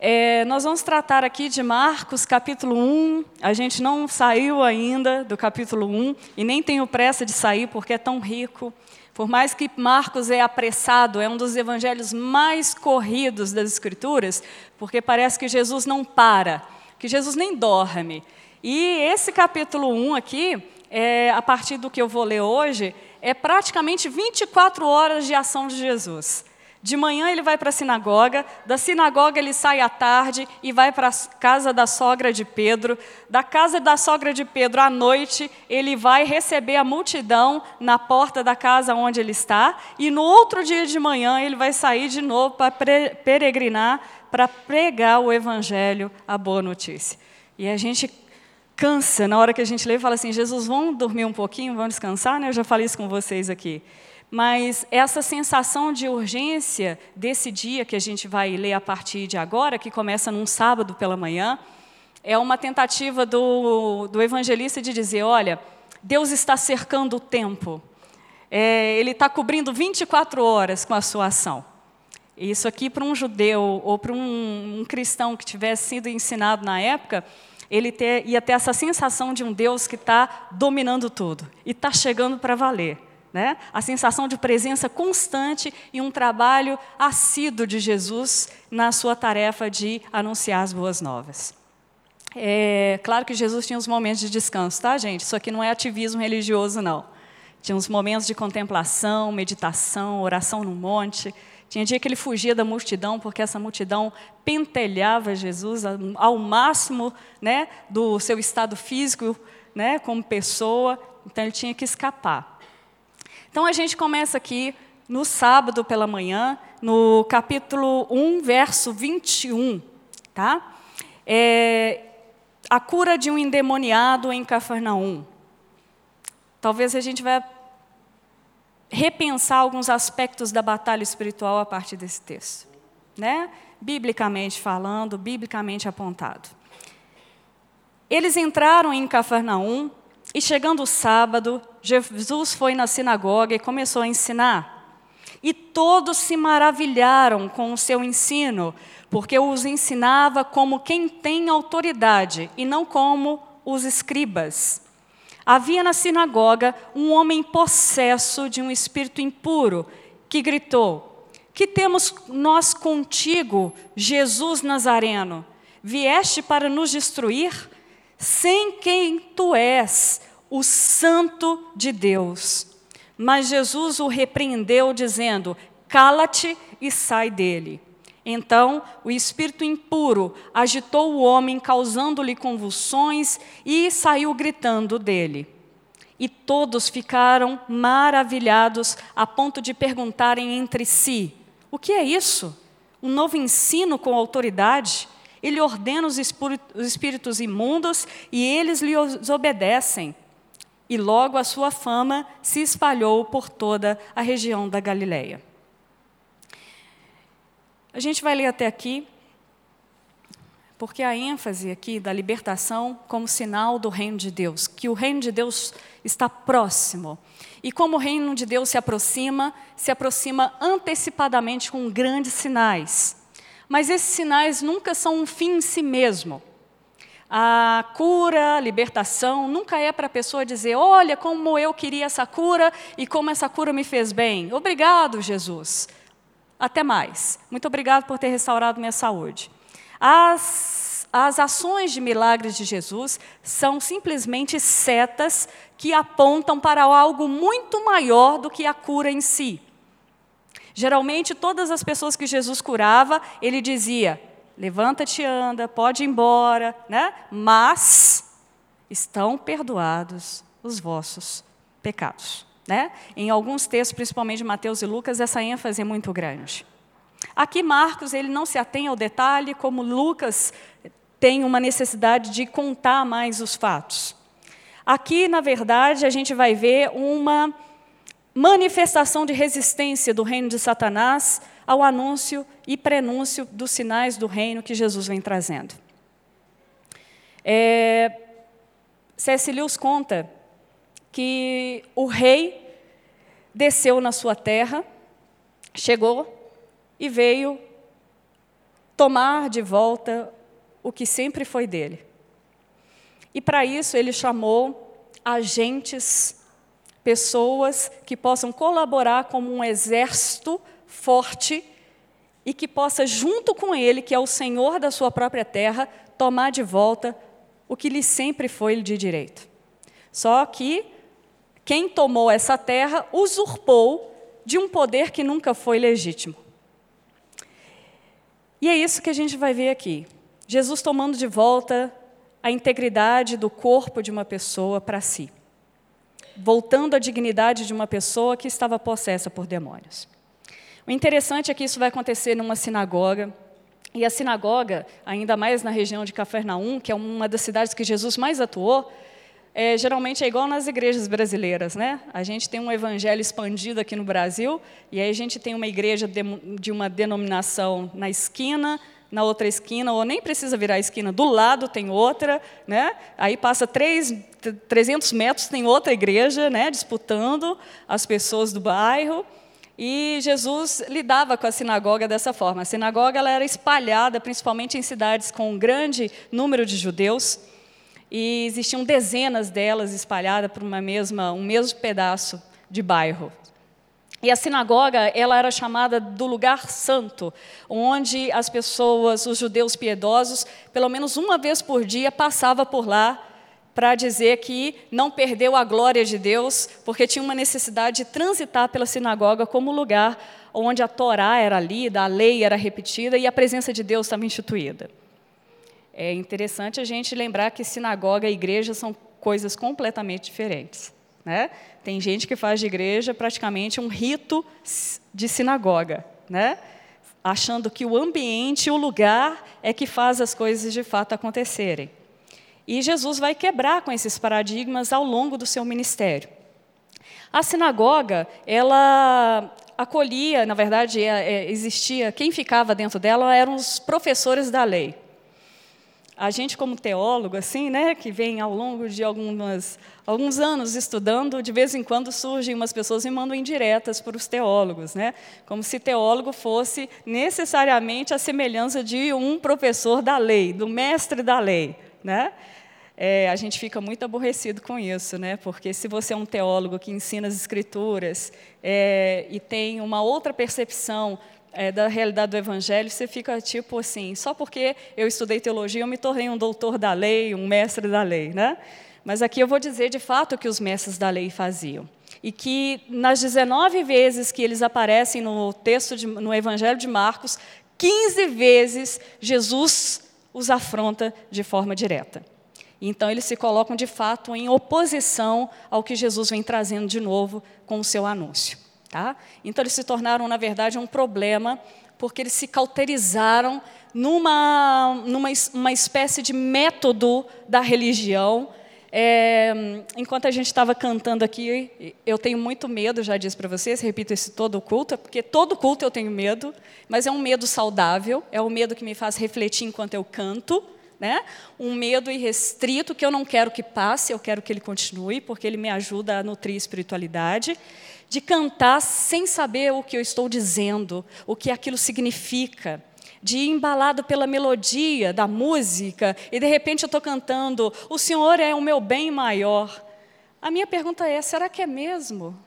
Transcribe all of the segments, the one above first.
É, nós vamos tratar aqui de Marcos, capítulo 1. A gente não saiu ainda do capítulo 1 e nem tenho pressa de sair porque é tão rico. Por mais que Marcos é apressado, é um dos evangelhos mais corridos das Escrituras, porque parece que Jesus não para, que Jesus nem dorme. E esse capítulo 1 aqui, é, a partir do que eu vou ler hoje, é praticamente 24 horas de ação de Jesus. De manhã ele vai para a sinagoga, da sinagoga ele sai à tarde e vai para a casa da sogra de Pedro. Da casa da sogra de Pedro, à noite, ele vai receber a multidão na porta da casa onde ele está. E no outro dia de manhã ele vai sair de novo para peregrinar, para pregar o evangelho, a boa notícia. E a gente cansa na hora que a gente lê e fala assim: Jesus, vamos dormir um pouquinho, vamos descansar? Né? Eu já falei isso com vocês aqui. Mas essa sensação de urgência desse dia que a gente vai ler a partir de agora, que começa num sábado pela manhã, é uma tentativa do, do evangelista de dizer: olha, Deus está cercando o tempo, é, Ele está cobrindo 24 horas com a sua ação. Isso aqui, para um judeu ou para um, um cristão que tivesse sido ensinado na época, ele ter, ia ter essa sensação de um Deus que está dominando tudo e está chegando para valer. Né? A sensação de presença constante e um trabalho assíduo de Jesus na sua tarefa de anunciar as boas novas. É claro que Jesus tinha os momentos de descanso, tá, gente? Isso aqui não é ativismo religioso, não. Tinha uns momentos de contemplação, meditação, oração no monte. Tinha dia que ele fugia da multidão, porque essa multidão pentelhava Jesus ao máximo né, do seu estado físico, né, como pessoa, então ele tinha que escapar. Então a gente começa aqui no sábado pela manhã, no capítulo 1, verso 21, tá? É, a cura de um endemoniado em Cafarnaum. Talvez a gente vai repensar alguns aspectos da batalha espiritual a partir desse texto, né? Biblicamente falando, biblicamente apontado. Eles entraram em Cafarnaum e chegando o sábado, Jesus foi na sinagoga e começou a ensinar. E todos se maravilharam com o seu ensino, porque os ensinava como quem tem autoridade e não como os escribas. Havia na sinagoga um homem possesso de um espírito impuro que gritou: Que temos nós contigo, Jesus Nazareno? Vieste para nos destruir? Sem quem tu és, o Santo de Deus. Mas Jesus o repreendeu, dizendo: Cala-te e sai dele. Então o espírito impuro agitou o homem, causando-lhe convulsões, e saiu gritando dele. E todos ficaram maravilhados, a ponto de perguntarem entre si: O que é isso? Um novo ensino com autoridade? Ele ordena os espíritos imundos e eles lhe obedecem. E logo a sua fama se espalhou por toda a região da Galileia. A gente vai ler até aqui, porque a ênfase aqui da libertação como sinal do reino de Deus, que o reino de Deus está próximo. E como o reino de Deus se aproxima, se aproxima antecipadamente com grandes sinais. Mas esses sinais nunca são um fim em si mesmo. A cura, a libertação, nunca é para a pessoa dizer: olha como eu queria essa cura e como essa cura me fez bem. Obrigado, Jesus. Até mais. Muito obrigado por ter restaurado minha saúde. As, as ações de milagres de Jesus são simplesmente setas que apontam para algo muito maior do que a cura em si. Geralmente, todas as pessoas que Jesus curava, ele dizia: levanta-te, anda, pode ir embora, né? mas estão perdoados os vossos pecados. Né? Em alguns textos, principalmente Mateus e Lucas, essa ênfase é muito grande. Aqui Marcos ele não se atém ao detalhe, como Lucas tem uma necessidade de contar mais os fatos. Aqui, na verdade, a gente vai ver uma manifestação de resistência do reino de Satanás ao anúncio e prenúncio dos sinais do reino que Jesus vem trazendo. É, C.S. Lewis conta que o rei desceu na sua terra, chegou e veio tomar de volta o que sempre foi dele. E para isso ele chamou agentes, pessoas que possam colaborar como um exército forte e que possa, junto com ele, que é o Senhor da sua própria terra, tomar de volta o que lhe sempre foi de direito. Só que quem tomou essa terra usurpou de um poder que nunca foi legítimo. E é isso que a gente vai ver aqui. Jesus tomando de volta a integridade do corpo de uma pessoa para si, voltando a dignidade de uma pessoa que estava possessa por demônios. O interessante é que isso vai acontecer numa sinagoga, e a sinagoga, ainda mais na região de Cafarnaum, que é uma das cidades que Jesus mais atuou, é, geralmente é igual nas igrejas brasileiras, né? A gente tem um evangelho expandido aqui no Brasil, e aí a gente tem uma igreja de, de uma denominação na esquina, na outra esquina, ou nem precisa virar a esquina, do lado tem outra, né? aí passa três, 300 metros, tem outra igreja né? disputando as pessoas do bairro. E Jesus lidava com a sinagoga dessa forma. A sinagoga ela era espalhada principalmente em cidades com um grande número de judeus, e existiam dezenas delas espalhadas por uma mesma, um mesmo pedaço de bairro. E a sinagoga, ela era chamada do lugar santo, onde as pessoas, os judeus piedosos, pelo menos uma vez por dia passava por lá para dizer que não perdeu a glória de Deus, porque tinha uma necessidade de transitar pela sinagoga como lugar onde a Torá era lida, a lei era repetida e a presença de Deus estava instituída. É interessante a gente lembrar que sinagoga e igreja são coisas completamente diferentes. Né? Tem gente que faz de igreja praticamente um rito de sinagoga, né? achando que o ambiente, o lugar, é que faz as coisas de fato acontecerem. E Jesus vai quebrar com esses paradigmas ao longo do seu ministério. A sinagoga, ela acolhia, na verdade, é, é, existia, quem ficava dentro dela eram os professores da lei. A gente, como teólogo, assim, né, que vem ao longo de algumas, alguns anos estudando, de vez em quando surgem umas pessoas e mandam indiretas para os teólogos, né, como se teólogo fosse necessariamente a semelhança de um professor da lei, do mestre da lei. Né? é, a gente fica muito aborrecido com isso, né? Porque se você é um teólogo que ensina as escrituras é, e tem uma outra percepção é, da realidade do Evangelho, você fica tipo assim, só porque eu estudei teologia, eu me tornei um doutor da lei, um mestre da lei, né? Mas aqui eu vou dizer de fato o que os mestres da lei faziam. E que nas 19 vezes que eles aparecem no texto, de, no Evangelho de Marcos, 15 vezes Jesus os afronta de forma direta. Então, eles se colocam de fato em oposição ao que Jesus vem trazendo de novo com o seu anúncio. Tá? Então, eles se tornaram, na verdade, um problema, porque eles se cauterizaram numa, numa uma espécie de método da religião. É, enquanto a gente estava cantando aqui, eu tenho muito medo, já disse para vocês, repito isso todo culto, porque todo culto eu tenho medo, mas é um medo saudável, é o medo que me faz refletir enquanto eu canto né? Um medo irrestrito que eu não quero que passe, eu quero que ele continue, porque ele me ajuda a nutrir a espiritualidade. De cantar sem saber o que eu estou dizendo, o que aquilo significa. De ir embalado pela melodia da música e de repente eu estou cantando: O Senhor é o meu bem maior. A minha pergunta é: será que é mesmo?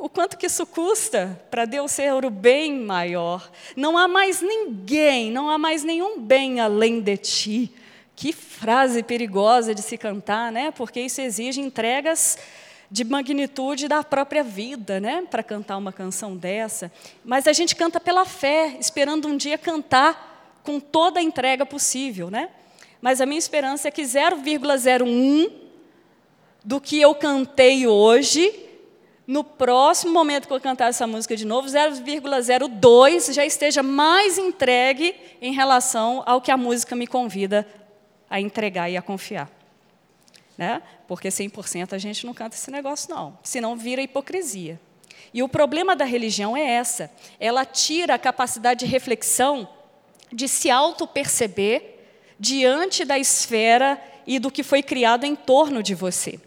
O quanto que isso custa para Deus ser o bem maior. Não há mais ninguém, não há mais nenhum bem além de ti. Que frase perigosa de se cantar, né? Porque isso exige entregas de magnitude da própria vida, né? Para cantar uma canção dessa. Mas a gente canta pela fé, esperando um dia cantar com toda a entrega possível, né? Mas a minha esperança é que 0,01 do que eu cantei hoje no próximo momento que eu cantar essa música de novo, 0,02 já esteja mais entregue em relação ao que a música me convida a entregar e a confiar. Né? Porque 100% a gente não canta esse negócio, não. Senão vira hipocrisia. E o problema da religião é essa. Ela tira a capacidade de reflexão, de se auto-perceber diante da esfera e do que foi criado em torno de você.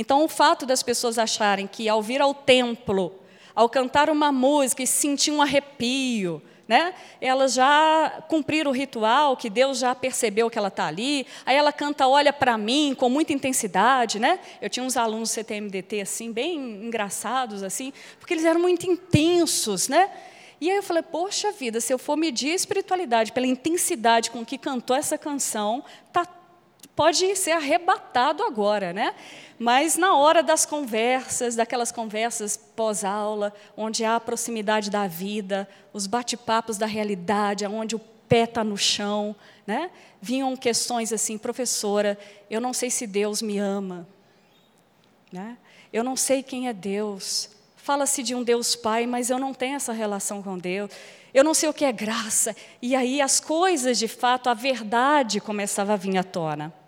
Então, o fato das pessoas acharem que ao vir ao templo, ao cantar uma música e sentir um arrepio, né? Elas já cumpriram o ritual, que Deus já percebeu que ela está ali. Aí ela canta Olha para mim com muita intensidade, né? Eu tinha uns alunos CTMDT assim, bem engraçados assim, porque eles eram muito intensos, né? E aí eu falei, poxa vida, se eu for medir a espiritualidade pela intensidade com que cantou essa canção, tá, pode ser arrebatado agora, né? Mas na hora das conversas, daquelas conversas pós-aula, onde há a proximidade da vida, os bate-papos da realidade, onde o pé está no chão, né? vinham questões assim, professora, eu não sei se Deus me ama, né? eu não sei quem é Deus. Fala-se de um Deus Pai, mas eu não tenho essa relação com Deus. Eu não sei o que é graça. E aí as coisas, de fato, a verdade começava a vir à tona.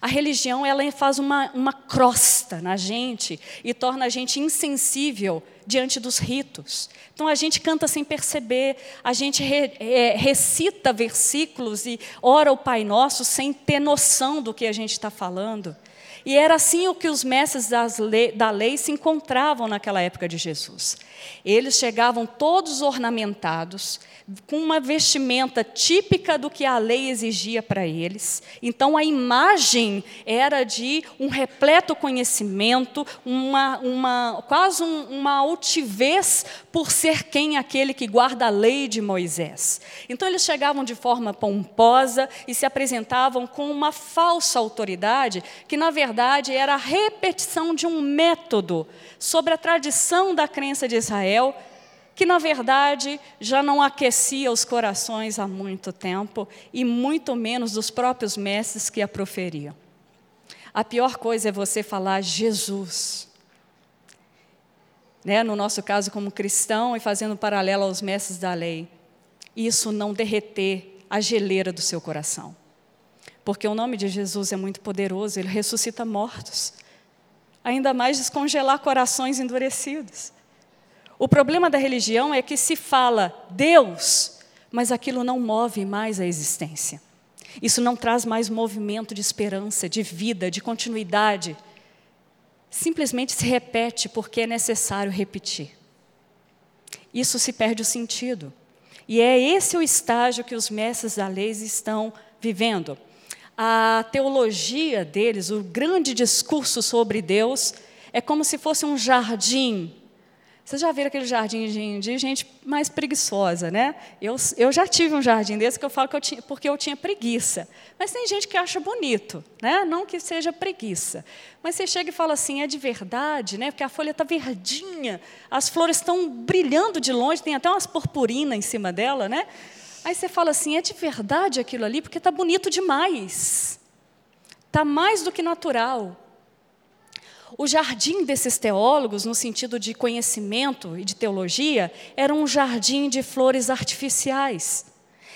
A religião ela faz uma, uma crosta na gente e torna a gente insensível diante dos ritos. Então a gente canta sem perceber, a gente re, é, recita versículos e ora o Pai Nosso sem ter noção do que a gente está falando. E era assim o que os mestres lei, da lei se encontravam naquela época de Jesus. Eles chegavam todos ornamentados, com uma vestimenta típica do que a lei exigia para eles. Então a imagem era de um repleto conhecimento, uma, uma quase um, uma altivez por ser quem aquele que guarda a lei de Moisés. Então eles chegavam de forma pomposa e se apresentavam com uma falsa autoridade, que na verdade era a repetição de um método sobre a tradição da crença de Israel que na verdade já não aquecia os corações há muito tempo e muito menos dos próprios mestres que a proferiam. A pior coisa é você falar Jesus. Né? No nosso caso, como cristão e fazendo paralelo aos mestres da lei, isso não derreter a geleira do seu coração. Porque o nome de Jesus é muito poderoso, ele ressuscita mortos. Ainda mais descongelar corações endurecidos. O problema da religião é que se fala Deus, mas aquilo não move mais a existência. Isso não traz mais movimento de esperança, de vida, de continuidade. Simplesmente se repete porque é necessário repetir. Isso se perde o sentido. E é esse o estágio que os mestres da lei estão vivendo. A teologia deles, o grande discurso sobre Deus, é como se fosse um jardim vocês já viram aquele jardim de gente mais preguiçosa, né? Eu, eu já tive um jardim desse que eu falo que eu tinha, porque eu tinha preguiça. Mas tem gente que acha bonito, né? Não que seja preguiça. Mas você chega e fala assim, é de verdade, né? Porque a folha está verdinha, as flores estão brilhando de longe, tem até umas purpurinas em cima dela, né? Aí você fala assim, é de verdade aquilo ali, porque está bonito demais. Está mais do que natural. O jardim desses teólogos, no sentido de conhecimento e de teologia, era um jardim de flores artificiais.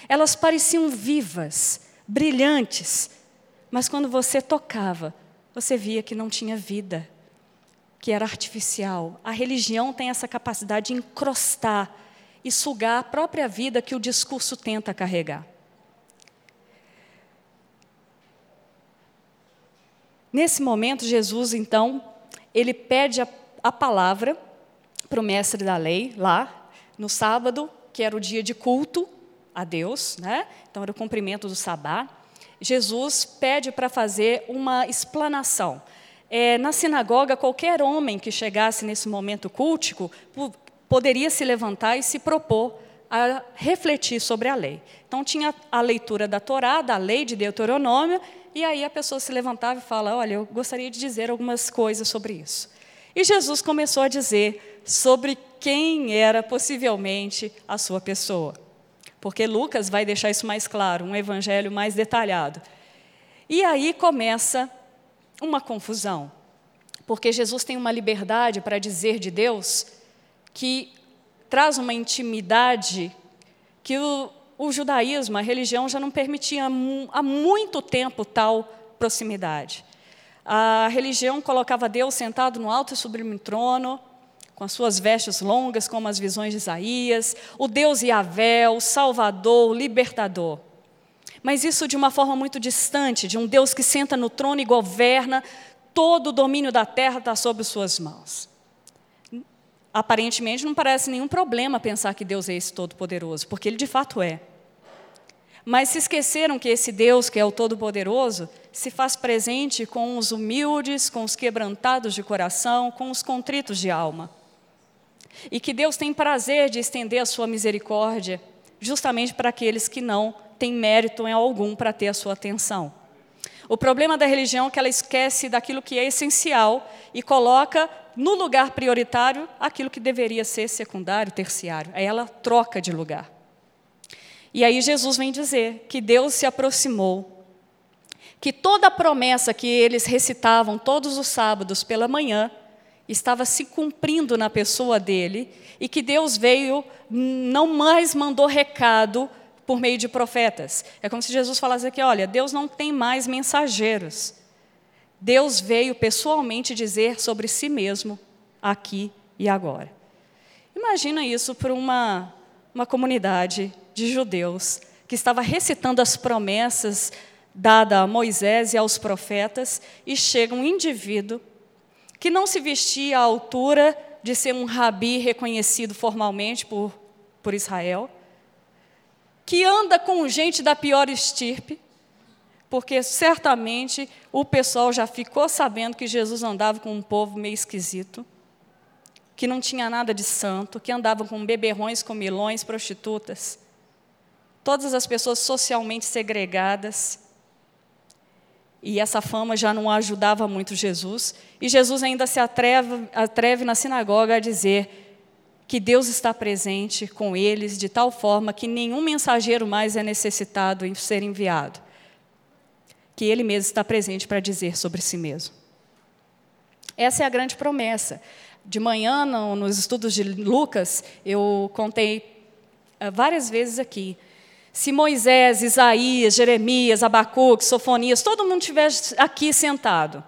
Elas pareciam vivas, brilhantes, mas quando você tocava, você via que não tinha vida, que era artificial. A religião tem essa capacidade de encrostar e sugar a própria vida que o discurso tenta carregar. Nesse momento, Jesus, então, ele pede a, a palavra para o mestre da lei, lá, no sábado, que era o dia de culto a Deus, né? então era o cumprimento do sabá. Jesus pede para fazer uma explanação. É, na sinagoga, qualquer homem que chegasse nesse momento cultico poderia se levantar e se propor a refletir sobre a lei. Então, tinha a leitura da Torá, da lei de Deuteronômio, e aí a pessoa se levantava e fala: Olha, eu gostaria de dizer algumas coisas sobre isso. E Jesus começou a dizer sobre quem era possivelmente a sua pessoa. Porque Lucas vai deixar isso mais claro, um evangelho mais detalhado. E aí começa uma confusão. Porque Jesus tem uma liberdade para dizer de Deus que traz uma intimidade que o, o judaísmo, a religião, já não permitia há muito tempo tal proximidade. A religião colocava Deus sentado no alto e sublime trono, com as suas vestes longas, como as visões de Isaías, o Deus Yahvé, o Salvador, o Libertador. Mas isso de uma forma muito distante, de um Deus que senta no trono e governa, todo o domínio da terra está sob suas mãos. Aparentemente não parece nenhum problema pensar que Deus é esse todo-poderoso, porque ele de fato é. Mas se esqueceram que esse Deus, que é o Todo-Poderoso, se faz presente com os humildes, com os quebrantados de coração, com os contritos de alma. E que Deus tem prazer de estender a sua misericórdia justamente para aqueles que não têm mérito em algum para ter a sua atenção. O problema da religião é que ela esquece daquilo que é essencial e coloca no lugar prioritário aquilo que deveria ser secundário, terciário. Aí ela troca de lugar. E aí Jesus vem dizer que Deus se aproximou, que toda a promessa que eles recitavam todos os sábados pela manhã estava se cumprindo na pessoa dele e que Deus veio, não mais mandou recado por meio de profetas. É como se Jesus falasse aqui: olha, Deus não tem mais mensageiros. Deus veio pessoalmente dizer sobre si mesmo, aqui e agora. Imagina isso para uma, uma comunidade de judeus que estava recitando as promessas dadas a Moisés e aos profetas, e chega um indivíduo que não se vestia à altura de ser um rabi reconhecido formalmente por, por Israel, que anda com gente da pior estirpe, porque certamente o pessoal já ficou sabendo que Jesus andava com um povo meio esquisito, que não tinha nada de santo, que andava com beberrões, comilões, prostitutas todas as pessoas socialmente segregadas. E essa fama já não ajudava muito Jesus. E Jesus ainda se atreve, atreve na sinagoga a dizer que Deus está presente com eles de tal forma que nenhum mensageiro mais é necessitado em ser enviado. Que Ele mesmo está presente para dizer sobre si mesmo. Essa é a grande promessa. De manhã, no, nos estudos de Lucas, eu contei uh, várias vezes aqui se Moisés, Isaías, Jeremias, Abacuque, Sofonias, todo mundo estivesse aqui sentado,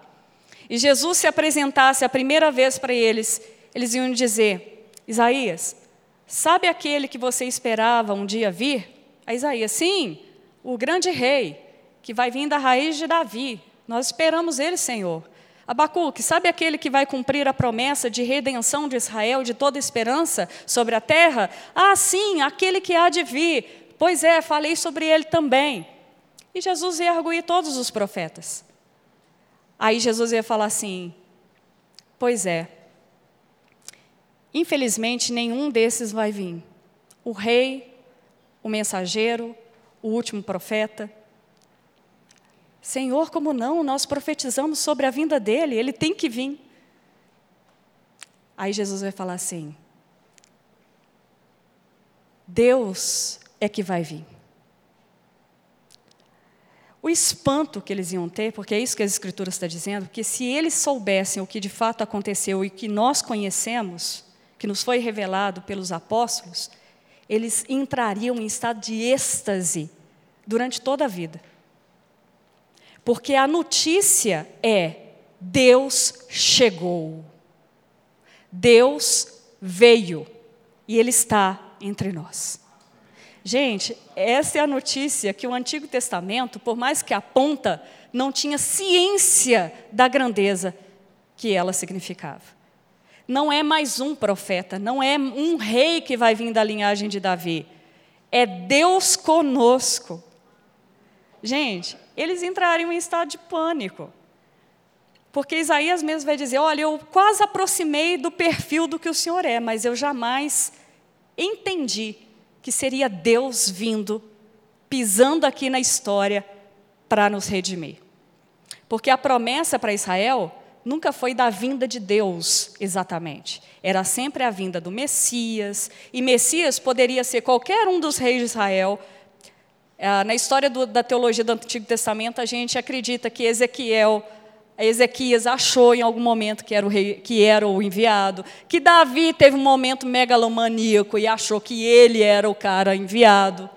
e Jesus se apresentasse a primeira vez para eles, eles iam dizer: Isaías, sabe aquele que você esperava um dia vir? A Isaías, sim, o grande rei, que vai vir da raiz de Davi. Nós esperamos ele, Senhor. Abacuque, sabe aquele que vai cumprir a promessa de redenção de Israel, de toda esperança sobre a terra? Ah, sim, aquele que há de vir, Pois é, falei sobre ele também. E Jesus ia arguir todos os profetas. Aí Jesus ia falar assim: Pois é, infelizmente nenhum desses vai vir. O rei, o mensageiro, o último profeta. Senhor, como não? Nós profetizamos sobre a vinda dele, ele tem que vir. Aí Jesus vai falar assim: Deus é que vai vir. O espanto que eles iam ter, porque é isso que as Escrituras estão dizendo, que se eles soubessem o que de fato aconteceu e que nós conhecemos, que nos foi revelado pelos apóstolos, eles entrariam em estado de êxtase durante toda a vida. Porque a notícia é: Deus chegou. Deus veio e Ele está entre nós. Gente, essa é a notícia que o Antigo Testamento, por mais que aponta, não tinha ciência da grandeza que ela significava. Não é mais um profeta, não é um rei que vai vir da linhagem de Davi. É Deus conosco. Gente, eles entrariam em estado de pânico. Porque Isaías mesmo vai dizer: Olha, eu quase aproximei do perfil do que o Senhor é, mas eu jamais entendi que seria Deus vindo, pisando aqui na história para nos redimir. Porque a promessa para Israel nunca foi da vinda de Deus exatamente. Era sempre a vinda do Messias, e Messias poderia ser qualquer um dos reis de Israel. Ah, na história do, da teologia do Antigo Testamento, a gente acredita que Ezequiel Ezequias achou em algum momento que era, o rei, que era o enviado, que Davi teve um momento megalomaníaco e achou que ele era o cara enviado.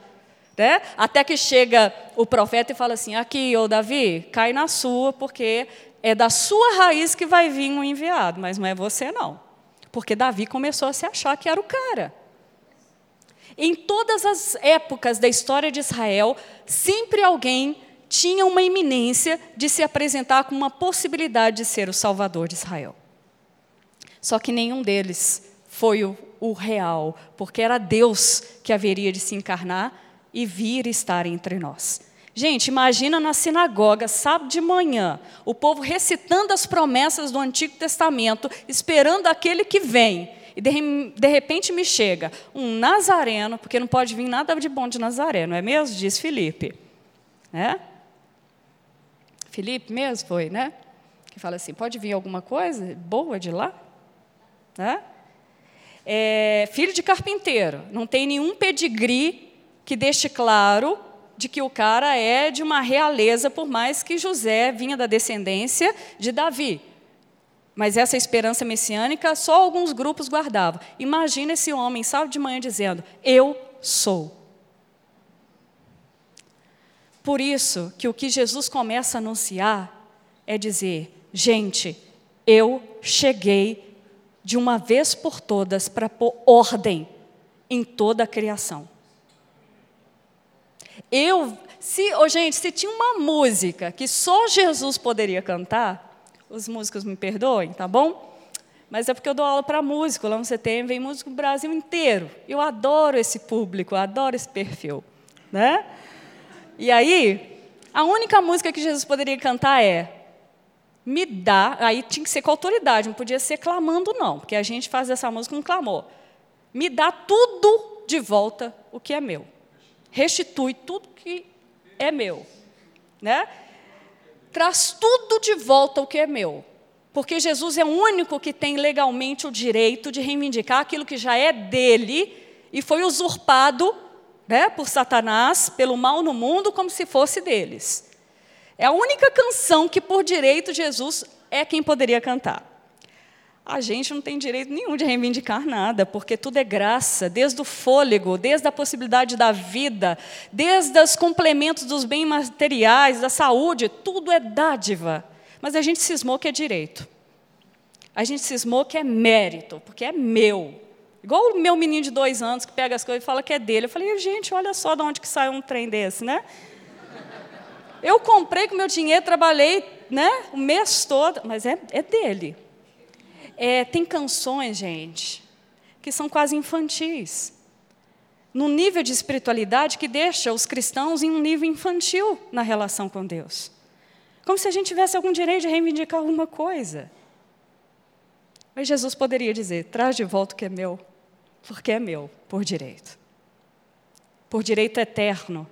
Né? Até que chega o profeta e fala assim: aqui, ô Davi, cai na sua, porque é da sua raiz que vai vir um enviado, mas não é você não. Porque Davi começou a se achar que era o cara. Em todas as épocas da história de Israel, sempre alguém tinha uma iminência de se apresentar com uma possibilidade de ser o Salvador de Israel. Só que nenhum deles foi o, o real, porque era Deus que haveria de se encarnar e vir estar entre nós. Gente, imagina na sinagoga, sábado de manhã, o povo recitando as promessas do Antigo Testamento, esperando aquele que vem. E de, de, repente me chega um nazareno, porque não pode vir nada de bom de Nazaré, não é mesmo? Diz Felipe. É? Felipe mesmo foi, né? Que fala assim: pode vir alguma coisa boa de lá? É? É, filho de carpinteiro, não tem nenhum pedigree que deixe claro de que o cara é de uma realeza, por mais que José vinha da descendência de Davi. Mas essa esperança messiânica só alguns grupos guardavam. Imagina esse homem, sábado de manhã, dizendo: Eu sou. Por isso que o que Jesus começa a anunciar é dizer: gente, eu cheguei de uma vez por todas para pôr ordem em toda a criação. Eu, se, oh, gente, se tinha uma música que só Jesus poderia cantar, os músicos me perdoem, tá bom? Mas é porque eu dou aula para músico, lá no CTM vem músico do Brasil inteiro. Eu adoro esse público, adoro esse perfil, né? E aí, a única música que Jesus poderia cantar é me dá, aí tinha que ser com autoridade, não podia ser clamando não, porque a gente faz essa música com clamor. Me dá tudo de volta o que é meu restitui tudo que é meu, né? Traz tudo de volta o que é meu. Porque Jesus é o único que tem legalmente o direito de reivindicar aquilo que já é dele e foi usurpado né, por Satanás, pelo mal no mundo, como se fosse deles. É a única canção que, por direito, Jesus é quem poderia cantar a gente não tem direito nenhum de reivindicar nada, porque tudo é graça, desde o fôlego, desde a possibilidade da vida, desde os complementos dos bens materiais, da saúde, tudo é dádiva. Mas a gente cismou que é direito. A gente cismou que é mérito, porque é meu. Igual o meu menino de dois anos que pega as coisas e fala que é dele. Eu falei, gente, olha só de onde que sai um trem desse, né? Eu comprei com meu dinheiro, trabalhei né, o mês todo, mas é, é dele. É, tem canções, gente, que são quase infantis. No nível de espiritualidade que deixa os cristãos em um nível infantil na relação com Deus. Como se a gente tivesse algum direito de reivindicar alguma coisa. Mas Jesus poderia dizer: traz de volta o que é meu, porque é meu, por direito. Por direito eterno.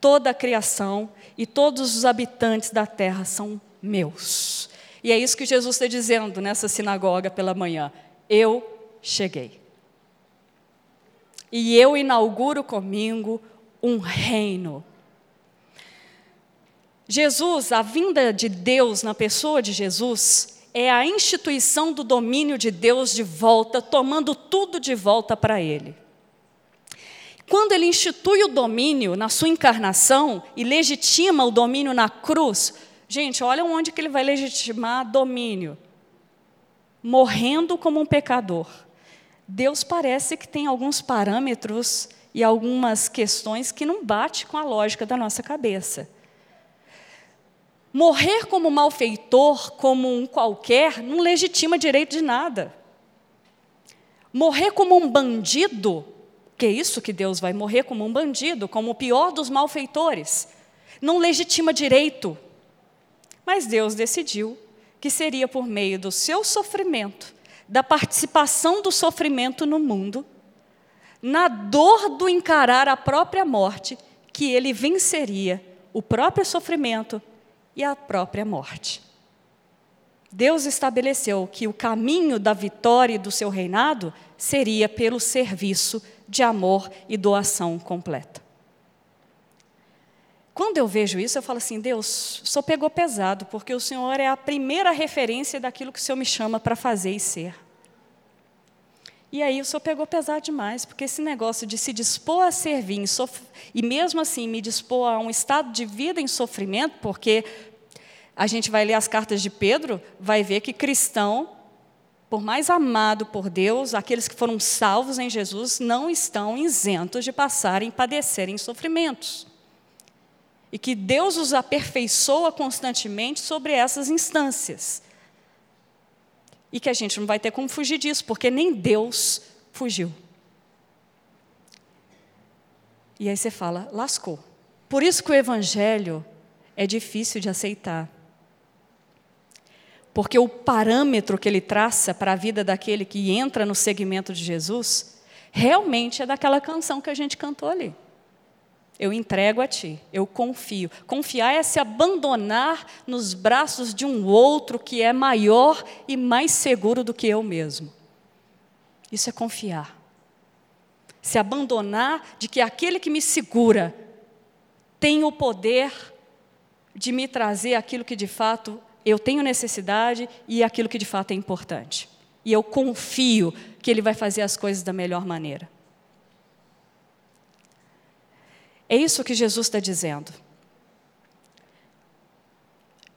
Toda a criação e todos os habitantes da terra são meus. E é isso que Jesus está dizendo nessa sinagoga pela manhã. Eu cheguei. E eu inauguro comigo um reino. Jesus, a vinda de Deus na pessoa de Jesus, é a instituição do domínio de Deus de volta, tomando tudo de volta para Ele. Quando ele institui o domínio na sua encarnação e legitima o domínio na cruz, Gente, olha onde que ele vai legitimar domínio. Morrendo como um pecador. Deus parece que tem alguns parâmetros e algumas questões que não bate com a lógica da nossa cabeça. Morrer como malfeitor, como um qualquer, não legitima direito de nada. Morrer como um bandido, que é isso que Deus vai morrer como um bandido, como o pior dos malfeitores, não legitima direito. Mas Deus decidiu que seria por meio do seu sofrimento, da participação do sofrimento no mundo, na dor do encarar a própria morte, que ele venceria o próprio sofrimento e a própria morte. Deus estabeleceu que o caminho da vitória e do seu reinado seria pelo serviço de amor e doação completa. Quando eu vejo isso, eu falo assim: Deus, só pegou pesado, porque o Senhor é a primeira referência daquilo que o Senhor me chama para fazer e ser. E aí o Senhor pegou pesado demais, porque esse negócio de se dispor a servir e mesmo assim me dispor a um estado de vida em sofrimento, porque a gente vai ler as cartas de Pedro, vai ver que cristão, por mais amado por Deus, aqueles que foram salvos em Jesus, não estão isentos de passarem, padecerem sofrimentos e que Deus os aperfeiçoa constantemente sobre essas instâncias. E que a gente não vai ter como fugir disso, porque nem Deus fugiu. E aí você fala, lascou. Por isso que o evangelho é difícil de aceitar. Porque o parâmetro que ele traça para a vida daquele que entra no segmento de Jesus, realmente é daquela canção que a gente cantou ali. Eu entrego a ti, eu confio. Confiar é se abandonar nos braços de um outro que é maior e mais seguro do que eu mesmo. Isso é confiar. Se abandonar de que aquele que me segura tem o poder de me trazer aquilo que de fato eu tenho necessidade e aquilo que de fato é importante. E eu confio que ele vai fazer as coisas da melhor maneira. É isso que Jesus está dizendo.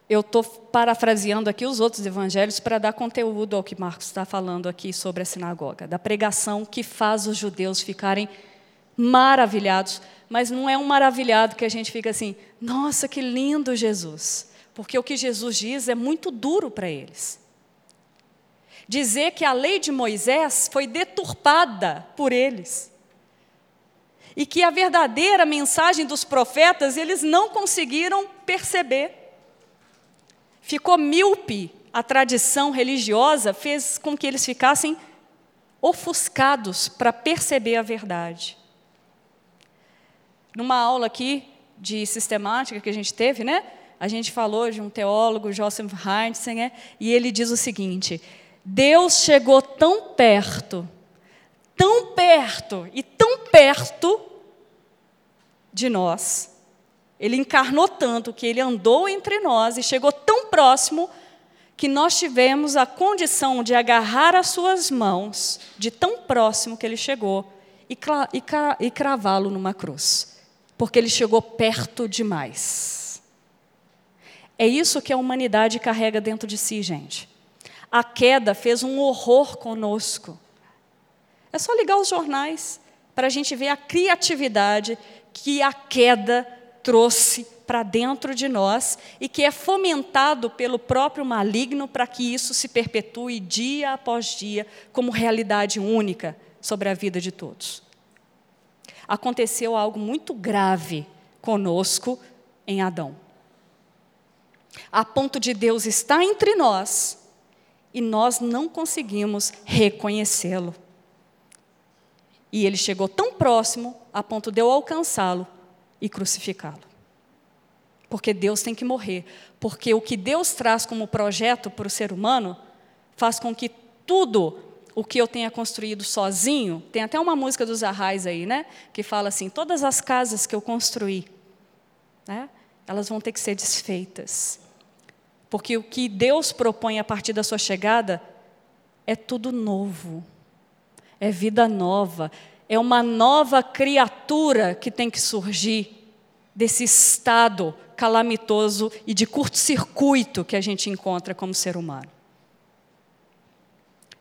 Eu estou parafraseando aqui os outros evangelhos para dar conteúdo ao que Marcos está falando aqui sobre a sinagoga, da pregação que faz os judeus ficarem maravilhados, mas não é um maravilhado que a gente fica assim, nossa, que lindo Jesus, porque o que Jesus diz é muito duro para eles. Dizer que a lei de Moisés foi deturpada por eles e que a verdadeira mensagem dos profetas eles não conseguiram perceber. Ficou míope a tradição religiosa, fez com que eles ficassem ofuscados para perceber a verdade. Numa aula aqui de sistemática que a gente teve, né? A gente falou de um teólogo, Joseph Heintzinger, e ele diz o seguinte: Deus chegou tão perto tão perto e tão perto de nós. Ele encarnou tanto que ele andou entre nós e chegou tão próximo que nós tivemos a condição de agarrar as suas mãos, de tão próximo que ele chegou, e, e, e cravá-lo numa cruz, porque ele chegou perto demais. É isso que a humanidade carrega dentro de si, gente. A queda fez um horror conosco. É só ligar os jornais para a gente ver a criatividade que a queda trouxe para dentro de nós e que é fomentado pelo próprio maligno para que isso se perpetue dia após dia como realidade única sobre a vida de todos. Aconteceu algo muito grave conosco em Adão. A ponto de Deus estar entre nós e nós não conseguimos reconhecê-lo. E ele chegou tão próximo a ponto de eu alcançá-lo e crucificá-lo. Porque Deus tem que morrer. Porque o que Deus traz como projeto para o ser humano faz com que tudo o que eu tenha construído sozinho, tem até uma música dos Arrais aí, né? Que fala assim: todas as casas que eu construí, né? Elas vão ter que ser desfeitas. Porque o que Deus propõe a partir da sua chegada é tudo novo é vida nova, é uma nova criatura que tem que surgir desse estado calamitoso e de curto-circuito que a gente encontra como ser humano.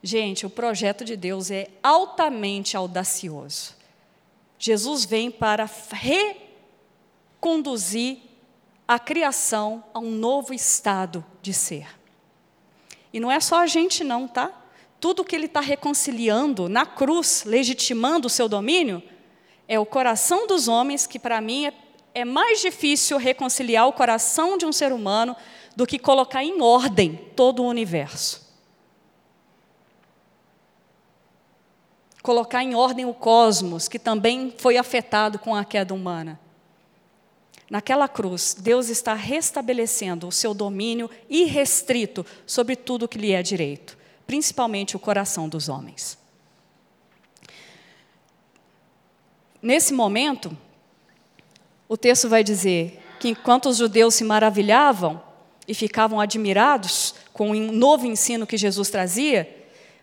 Gente, o projeto de Deus é altamente audacioso. Jesus vem para reconduzir a criação a um novo estado de ser. E não é só a gente, não, tá? Tudo que ele está reconciliando na cruz, legitimando o seu domínio, é o coração dos homens, que para mim é, é mais difícil reconciliar o coração de um ser humano do que colocar em ordem todo o universo. Colocar em ordem o cosmos, que também foi afetado com a queda humana. Naquela cruz, Deus está restabelecendo o seu domínio irrestrito sobre tudo que lhe é direito principalmente o coração dos homens. Nesse momento, o texto vai dizer que enquanto os judeus se maravilhavam e ficavam admirados com o novo ensino que Jesus trazia,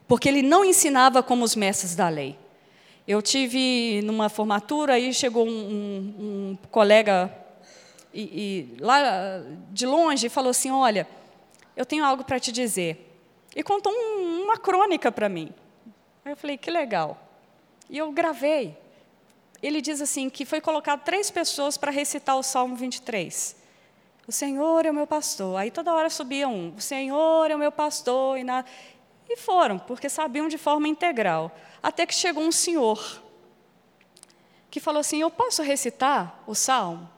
porque ele não ensinava como os mestres da lei. Eu tive numa formatura e chegou um, um, colega e, e, lá de longe e falou assim: Olha, eu tenho algo para te dizer e contou um, uma crônica para mim. Aí eu falei, que legal. E eu gravei. Ele diz assim que foi colocado três pessoas para recitar o Salmo 23. O Senhor é o meu pastor. Aí toda hora subia um. O Senhor é o meu pastor. E, na... E foram, porque sabiam de forma integral. Até que chegou um senhor que falou assim: Eu posso recitar o salmo?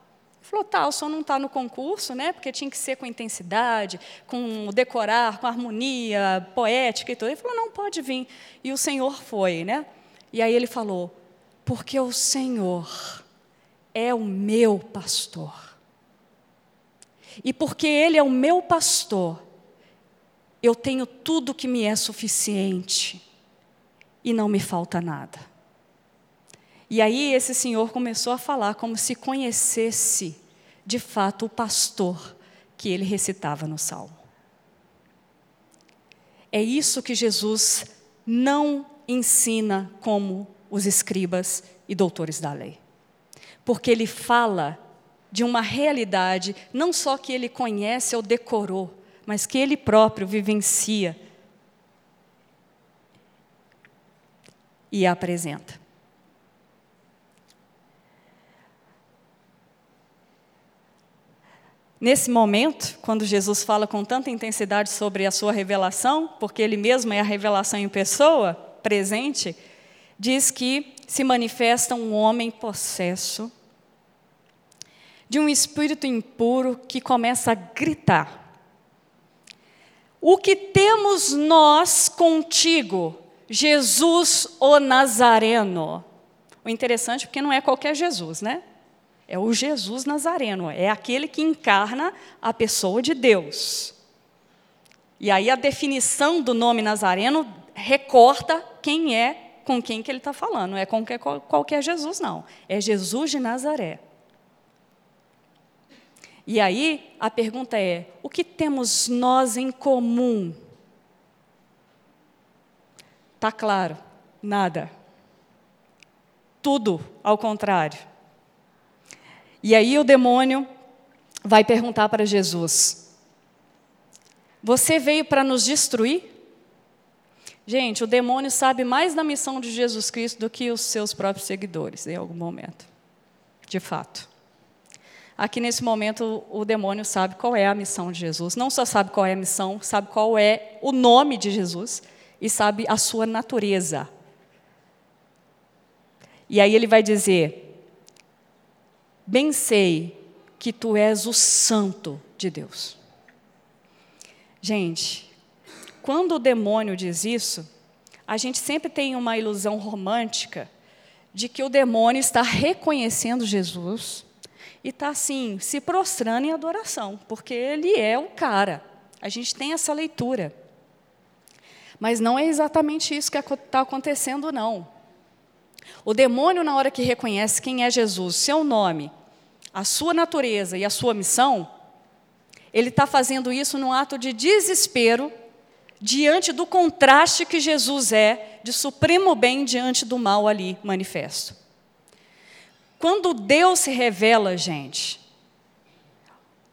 Falou: Tá, o não está no concurso, né? Porque tinha que ser com intensidade, com decorar, com harmonia poética e tudo. Ele falou: Não, pode vir. E o senhor foi, né? E aí ele falou: Porque o Senhor é o meu pastor. E porque Ele é o meu pastor, eu tenho tudo que me é suficiente e não me falta nada. E aí esse senhor começou a falar como se conhecesse de fato o pastor que ele recitava no salmo. É isso que Jesus não ensina como os escribas e doutores da lei. Porque ele fala de uma realidade, não só que ele conhece ou decorou, mas que ele próprio vivencia e apresenta. Nesse momento, quando Jesus fala com tanta intensidade sobre a sua revelação, porque ele mesmo é a revelação em pessoa, presente, diz que se manifesta um homem possesso de um espírito impuro que começa a gritar: O que temos nós contigo, Jesus o Nazareno? O interessante porque não é qualquer Jesus, né? É o Jesus Nazareno, é aquele que encarna a pessoa de Deus. E aí a definição do nome Nazareno recorta quem é com quem que ele está falando. Não é com qualquer, Jesus, não. É Jesus de Nazaré. E aí a pergunta é: o que temos nós em comum? Tá claro, nada. Tudo ao contrário. E aí o demônio vai perguntar para Jesus: Você veio para nos destruir? Gente, o demônio sabe mais da missão de Jesus Cristo do que os seus próprios seguidores, em algum momento. De fato. Aqui nesse momento, o demônio sabe qual é a missão de Jesus. Não só sabe qual é a missão, sabe qual é o nome de Jesus e sabe a sua natureza. E aí ele vai dizer: Bem sei que tu és o santo de Deus. Gente, quando o demônio diz isso, a gente sempre tem uma ilusão romântica de que o demônio está reconhecendo Jesus e está assim, se prostrando em adoração, porque ele é o cara. A gente tem essa leitura. Mas não é exatamente isso que está acontecendo, não. O demônio, na hora que reconhece quem é Jesus, seu nome, a sua natureza e a sua missão, ele está fazendo isso num ato de desespero diante do contraste que Jesus é de supremo bem diante do mal ali manifesto. Quando Deus se revela, gente,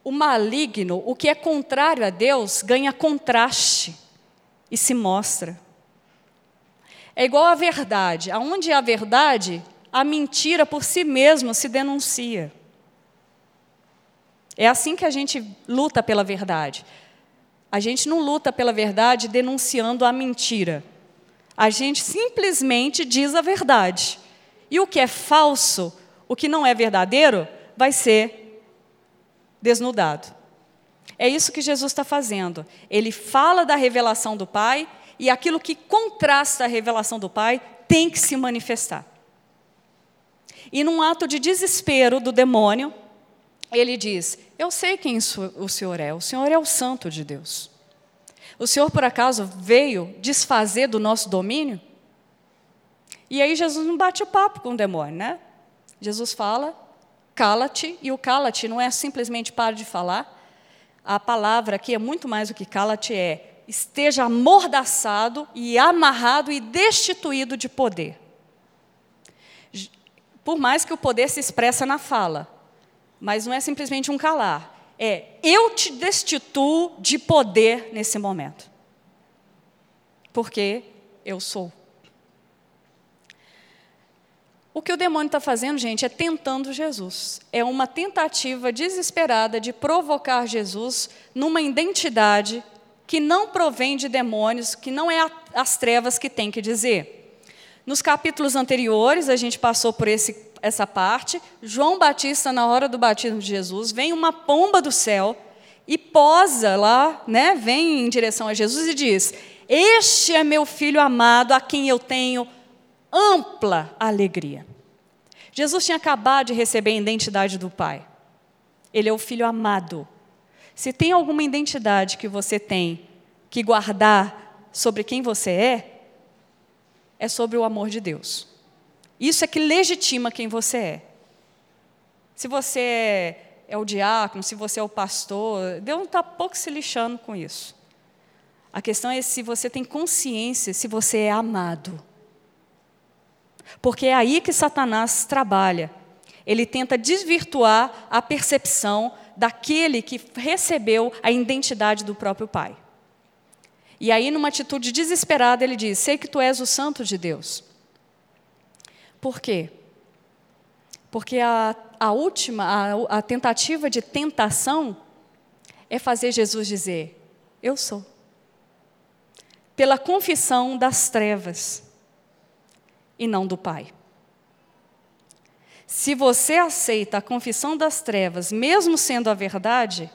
o maligno, o que é contrário a Deus, ganha contraste e se mostra. É igual à verdade. Aonde há verdade, a mentira por si mesma se denuncia. É assim que a gente luta pela verdade. A gente não luta pela verdade denunciando a mentira. A gente simplesmente diz a verdade. E o que é falso, o que não é verdadeiro, vai ser desnudado. É isso que Jesus está fazendo. Ele fala da revelação do Pai e aquilo que contrasta a revelação do Pai tem que se manifestar. E num ato de desespero do demônio, ele diz: Eu sei quem o Senhor é, o Senhor é o Santo de Deus. O Senhor, por acaso, veio desfazer do nosso domínio? E aí Jesus não bate o papo com o demônio, né? Jesus fala, cala-te, e o cala-te não é simplesmente para de falar. A palavra aqui é muito mais do que cala-te, é esteja amordaçado e amarrado e destituído de poder. Por mais que o poder se expressa na fala, mas não é simplesmente um calar. É eu te destituo de poder nesse momento. Porque eu sou. O que o demônio está fazendo, gente, é tentando Jesus. É uma tentativa desesperada de provocar Jesus numa identidade que não provém de demônios, que não é as trevas que tem que dizer. Nos capítulos anteriores, a gente passou por esse, essa parte. João Batista, na hora do batismo de Jesus, vem uma pomba do céu e posa lá, né, vem em direção a Jesus e diz: Este é meu filho amado, a quem eu tenho ampla alegria. Jesus tinha acabado de receber a identidade do Pai. Ele é o filho amado. Se tem alguma identidade que você tem que guardar sobre quem você é, é sobre o amor de Deus. Isso é que legitima quem você é. Se você é é o diácono, se você é o pastor, Deus não está pouco se lixando com isso. A questão é se você tem consciência, se você é amado. Porque é aí que Satanás trabalha. Ele tenta desvirtuar a percepção daquele que recebeu a identidade do próprio Pai. E aí, numa atitude desesperada, ele diz: Sei que tu és o santo de Deus. Por quê? Porque a, a última, a, a tentativa de tentação é fazer Jesus dizer: Eu sou. Pela confissão das trevas e não do Pai. Se você aceita a confissão das trevas, mesmo sendo a verdade,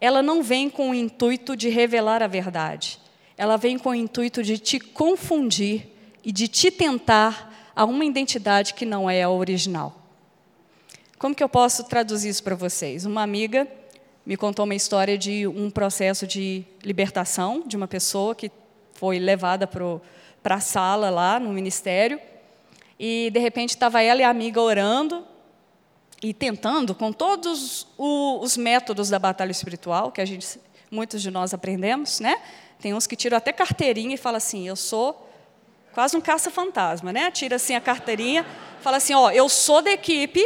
ela não vem com o intuito de revelar a verdade. Ela vem com o intuito de te confundir e de te tentar a uma identidade que não é a original. Como que eu posso traduzir isso para vocês? Uma amiga me contou uma história de um processo de libertação de uma pessoa que foi levada para a sala lá no ministério e de repente estava ela e a amiga orando e tentando com todos os métodos da batalha espiritual que a gente muitos de nós aprendemos, né? Tem uns que tiram até carteirinha e falam assim: "Eu sou quase um caça-fantasma, né? Tira assim a carteirinha, fala assim: "Ó, eu sou da equipe,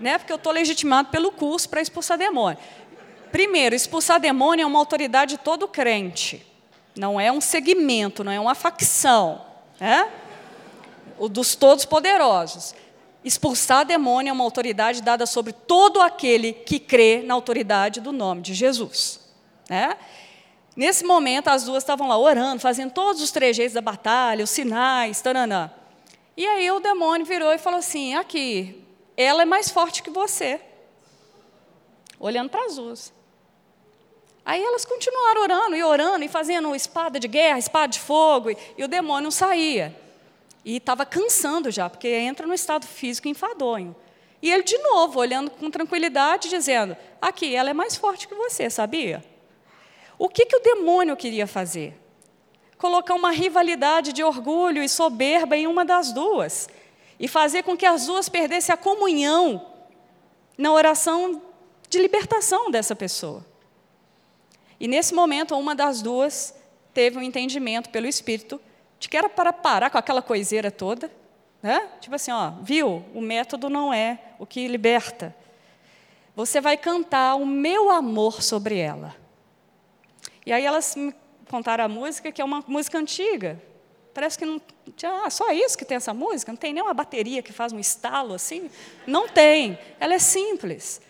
né? Porque eu estou legitimado pelo curso para expulsar demônio". Primeiro, expulsar demônio é uma autoridade de todo crente. Não é um segmento, não é uma facção, né? O dos todos poderosos. Expulsar demônio é uma autoridade dada sobre todo aquele que crê na autoridade do nome de Jesus, né? Nesse momento, as duas estavam lá orando, fazendo todos os trejeitos da batalha, os sinais, taranã. E aí o demônio virou e falou assim: aqui, ela é mais forte que você. Olhando para as duas. Aí elas continuaram orando e orando e fazendo espada de guerra, espada de fogo, e, e o demônio não saía. E estava cansando já, porque entra no estado físico enfadonho. E ele, de novo, olhando com tranquilidade, dizendo: Aqui, ela é mais forte que você, sabia? O que, que o demônio queria fazer? Colocar uma rivalidade de orgulho e soberba em uma das duas. E fazer com que as duas perdessem a comunhão na oração de libertação dessa pessoa. E nesse momento, uma das duas teve um entendimento pelo Espírito de que era para parar com aquela coiseira toda. Né? Tipo assim, ó, viu? O método não é o que liberta. Você vai cantar o meu amor sobre ela. E aí elas me contaram a música, que é uma música antiga. Parece que não. Ah, só isso que tem essa música? Não tem nem uma bateria que faz um estalo assim? Não tem. Ela é simples.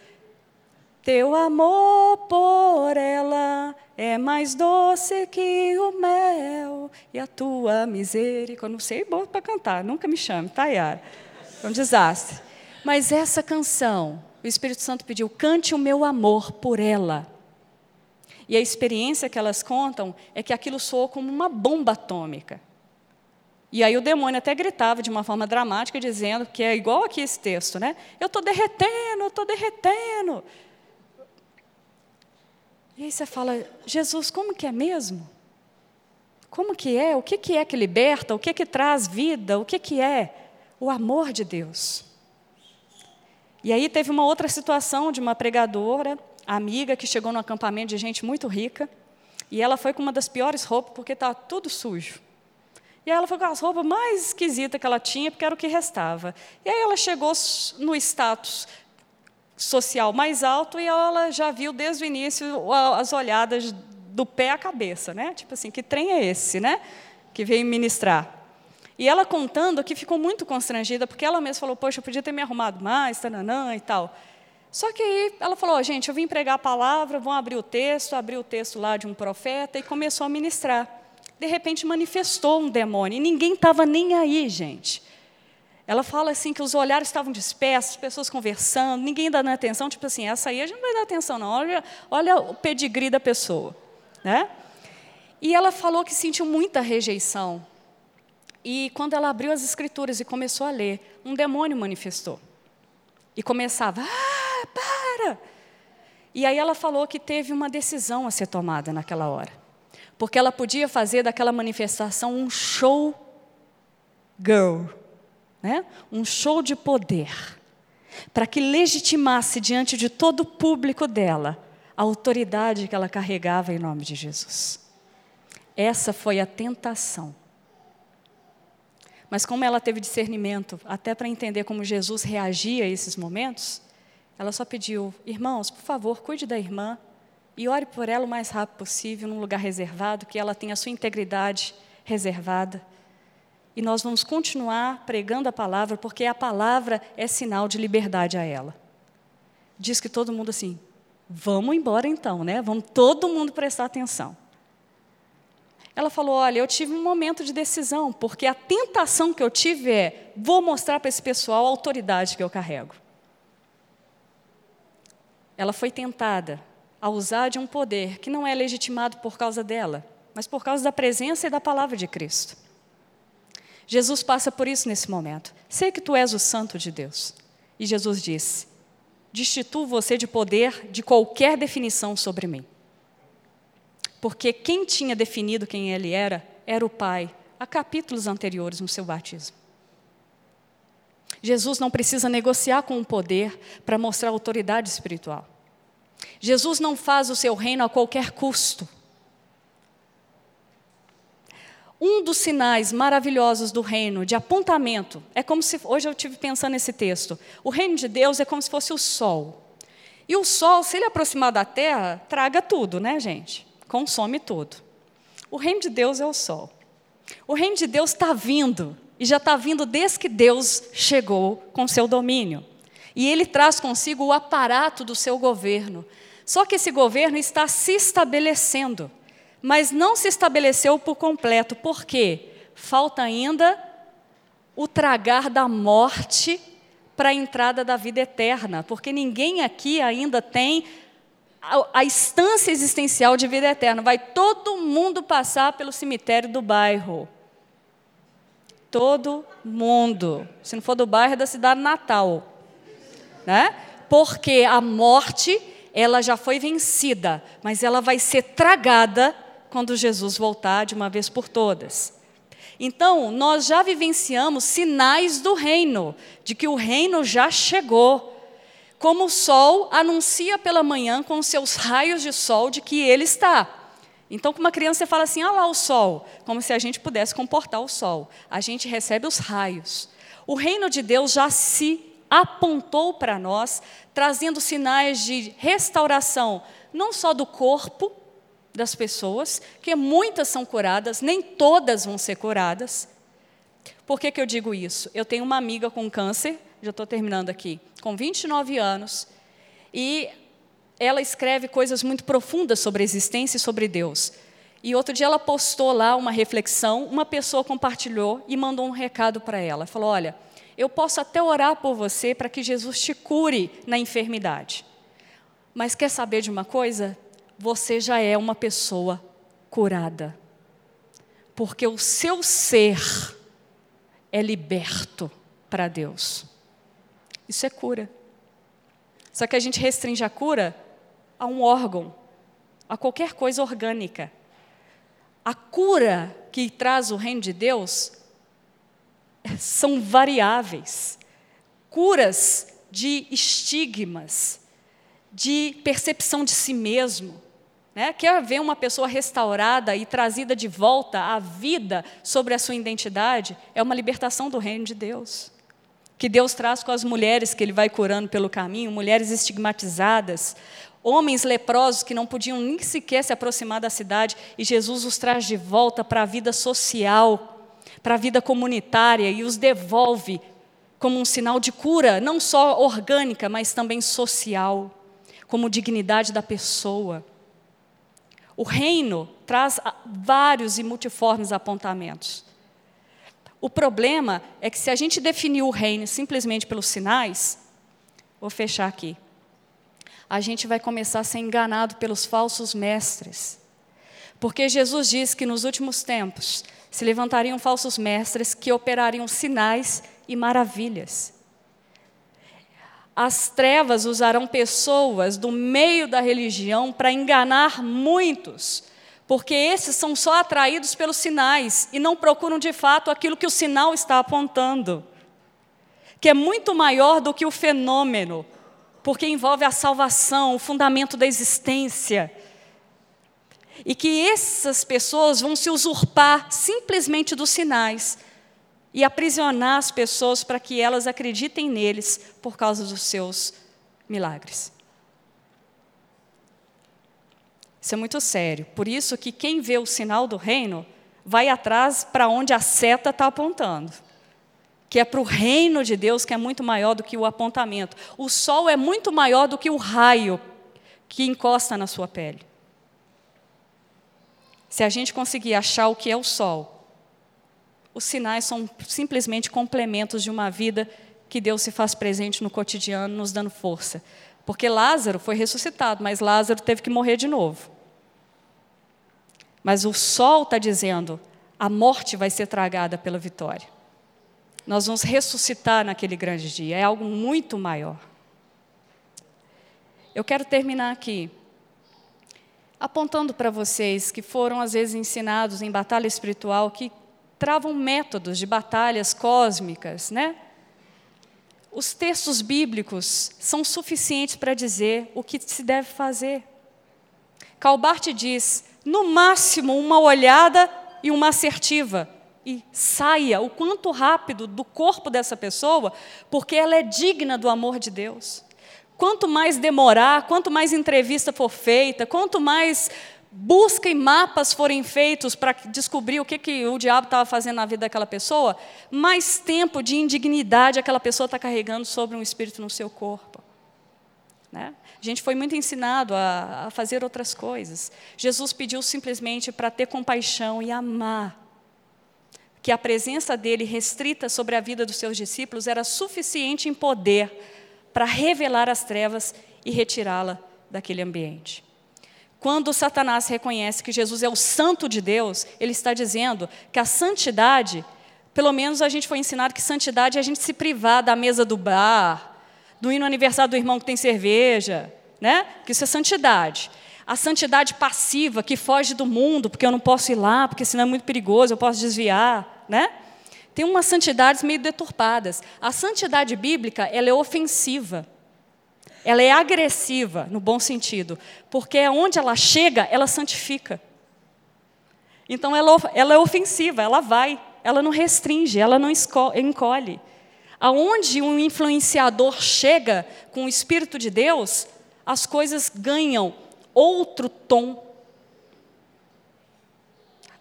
Teu amor por ela é mais doce que o mel e a tua misericórdia. Não sei bom para cantar, nunca me chame, tá, Yara? É um desastre. Mas essa canção, o Espírito Santo pediu: cante o meu amor por ela. E a experiência que elas contam é que aquilo soou como uma bomba atômica. E aí o demônio até gritava de uma forma dramática, dizendo que é igual aqui esse texto, né? Eu estou derretendo, eu estou derretendo. E aí você fala, Jesus, como que é mesmo? Como que é? O que, que é que liberta? O que, que traz vida? O que, que é? O amor de Deus. E aí teve uma outra situação de uma pregadora amiga que chegou no acampamento de gente muito rica, e ela foi com uma das piores roupas, porque estava tudo sujo. E ela foi com as roupas mais esquisitas que ela tinha, porque era o que restava. E aí ela chegou no status social mais alto e ela já viu desde o início as olhadas do pé à cabeça, né? Tipo assim, que trem é esse, né? Que veio ministrar. E ela contando que ficou muito constrangida, porque ela mesma falou: Poxa, eu podia ter me arrumado mais, tananã e tal. Só que aí ela falou: oh, gente, eu vim pregar a palavra, vão abrir o texto, abriu o texto lá de um profeta e começou a ministrar. De repente manifestou um demônio e ninguém estava nem aí, gente. Ela fala assim que os olhares estavam dispersos, pessoas conversando, ninguém dando atenção, tipo assim, essa aí a gente não vai dar atenção, não. Olha, olha o pedigree da pessoa. Né? E ela falou que sentiu muita rejeição. E quando ela abriu as escrituras e começou a ler, um demônio manifestou. E começava, ah, para! E aí ela falou que teve uma decisão a ser tomada naquela hora. Porque ela podia fazer daquela manifestação um show girl né? um show de poder, para que legitimasse diante de todo o público dela a autoridade que ela carregava em nome de Jesus. Essa foi a tentação. Mas como ela teve discernimento, até para entender como Jesus reagia a esses momentos, ela só pediu: irmãos, por favor, cuide da irmã e ore por ela o mais rápido possível, num lugar reservado, que ela tenha a sua integridade reservada e nós vamos continuar pregando a palavra, porque a palavra é sinal de liberdade a ela. Diz que todo mundo assim, vamos embora então, né? Vamos todo mundo prestar atenção. Ela falou: Olha, eu tive um momento de decisão, porque a tentação que eu tive é: vou mostrar para esse pessoal a autoridade que eu carrego. Ela foi tentada a usar de um poder que não é legitimado por causa dela, mas por causa da presença e da palavra de Cristo. Jesus passa por isso nesse momento. Sei que tu és o santo de Deus. E Jesus disse: Destituo você de poder de qualquer definição sobre mim. Porque quem tinha definido quem ele era, era o Pai, há capítulos anteriores no seu batismo. Jesus não precisa negociar com o poder para mostrar autoridade espiritual. Jesus não faz o seu reino a qualquer custo. Um dos sinais maravilhosos do reino, de apontamento, é como se. Hoje eu estive pensando nesse texto. O reino de Deus é como se fosse o sol. E o sol, se ele aproximar da terra, traga tudo, né, gente? Consome tudo. O reino de Deus é o sol. O reino de Deus está vindo, e já está vindo desde que Deus chegou com seu domínio. E ele traz consigo o aparato do seu governo. Só que esse governo está se estabelecendo mas não se estabeleceu por completo. Por quê? Falta ainda o tragar da morte para a entrada da vida eterna, porque ninguém aqui ainda tem a, a instância existencial de vida eterna. Vai todo mundo passar pelo cemitério do bairro. Todo mundo. Se não for do bairro, é da cidade natal. Né? Porque a morte, ela já foi vencida, mas ela vai ser tragada quando Jesus voltar de uma vez por todas. Então, nós já vivenciamos sinais do reino, de que o reino já chegou. Como o sol anuncia pela manhã com seus raios de sol de que ele está. Então, com uma criança, você fala assim: ah lá o sol, como se a gente pudesse comportar o sol. A gente recebe os raios. O reino de Deus já se apontou para nós, trazendo sinais de restauração, não só do corpo, das pessoas, que muitas são curadas, nem todas vão ser curadas. Por que, que eu digo isso? Eu tenho uma amiga com câncer, já estou terminando aqui, com 29 anos, e ela escreve coisas muito profundas sobre a existência e sobre Deus. E outro dia ela postou lá uma reflexão, uma pessoa compartilhou e mandou um recado para ela. Falou: Olha, eu posso até orar por você para que Jesus te cure na enfermidade. Mas quer saber de uma coisa? você já é uma pessoa curada. Porque o seu ser é liberto para Deus. Isso é cura. Só que a gente restringe a cura a um órgão, a qualquer coisa orgânica. A cura que traz o reino de Deus são variáveis. Curas de estigmas, de percepção de si mesmo, né? Quer ver uma pessoa restaurada e trazida de volta à vida sobre a sua identidade? É uma libertação do reino de Deus. Que Deus traz com as mulheres que Ele vai curando pelo caminho, mulheres estigmatizadas, homens leprosos que não podiam nem sequer se aproximar da cidade, e Jesus os traz de volta para a vida social, para a vida comunitária e os devolve como um sinal de cura, não só orgânica, mas também social, como dignidade da pessoa. O reino traz vários e multiformes apontamentos. O problema é que se a gente definir o reino simplesmente pelos sinais, vou fechar aqui, a gente vai começar a ser enganado pelos falsos mestres. Porque Jesus diz que nos últimos tempos se levantariam falsos mestres que operariam sinais e maravilhas. As trevas usarão pessoas do meio da religião para enganar muitos, porque esses são só atraídos pelos sinais e não procuram de fato aquilo que o sinal está apontando, que é muito maior do que o fenômeno, porque envolve a salvação, o fundamento da existência. E que essas pessoas vão se usurpar simplesmente dos sinais e aprisionar as pessoas para que elas acreditem neles por causa dos seus milagres. Isso é muito sério. Por isso que quem vê o sinal do reino vai atrás para onde a seta está apontando. Que é para o reino de Deus, que é muito maior do que o apontamento. O sol é muito maior do que o raio que encosta na sua pele. Se a gente conseguir achar o que é o sol, os sinais são simplesmente complementos de uma vida que Deus se faz presente no cotidiano, nos dando força. Porque Lázaro foi ressuscitado, mas Lázaro teve que morrer de novo. Mas o sol está dizendo: a morte vai ser tragada pela vitória. Nós vamos ressuscitar naquele grande dia, é algo muito maior. Eu quero terminar aqui apontando para vocês que foram às vezes ensinados em batalha espiritual que travam métodos de batalhas cósmicas, né? Os textos bíblicos são suficientes para dizer o que se deve fazer. Calbart diz: no máximo uma olhada e uma assertiva, e saia o quanto rápido do corpo dessa pessoa, porque ela é digna do amor de Deus. Quanto mais demorar, quanto mais entrevista for feita, quanto mais busca e mapas forem feitos para descobrir o que, que o diabo estava fazendo na vida daquela pessoa, mais tempo de indignidade aquela pessoa está carregando sobre um espírito no seu corpo. Né? A gente foi muito ensinado a, a fazer outras coisas. Jesus pediu simplesmente para ter compaixão e amar. Que a presença dele restrita sobre a vida dos seus discípulos era suficiente em poder para revelar as trevas e retirá-la daquele ambiente. Quando Satanás reconhece que Jesus é o santo de Deus, ele está dizendo que a santidade, pelo menos a gente foi ensinado que santidade é a gente se privar da mesa do bar, do ir no aniversário do irmão que tem cerveja, né? Que isso é santidade. A santidade passiva, que foge do mundo, porque eu não posso ir lá, porque senão é muito perigoso, eu posso desviar, né? Tem umas santidades meio deturpadas. A santidade bíblica, ela é ofensiva. Ela é agressiva, no bom sentido, porque onde ela chega, ela santifica. Então ela, ela é ofensiva, ela vai, ela não restringe, ela não encolhe. Aonde um influenciador chega com o Espírito de Deus, as coisas ganham outro tom,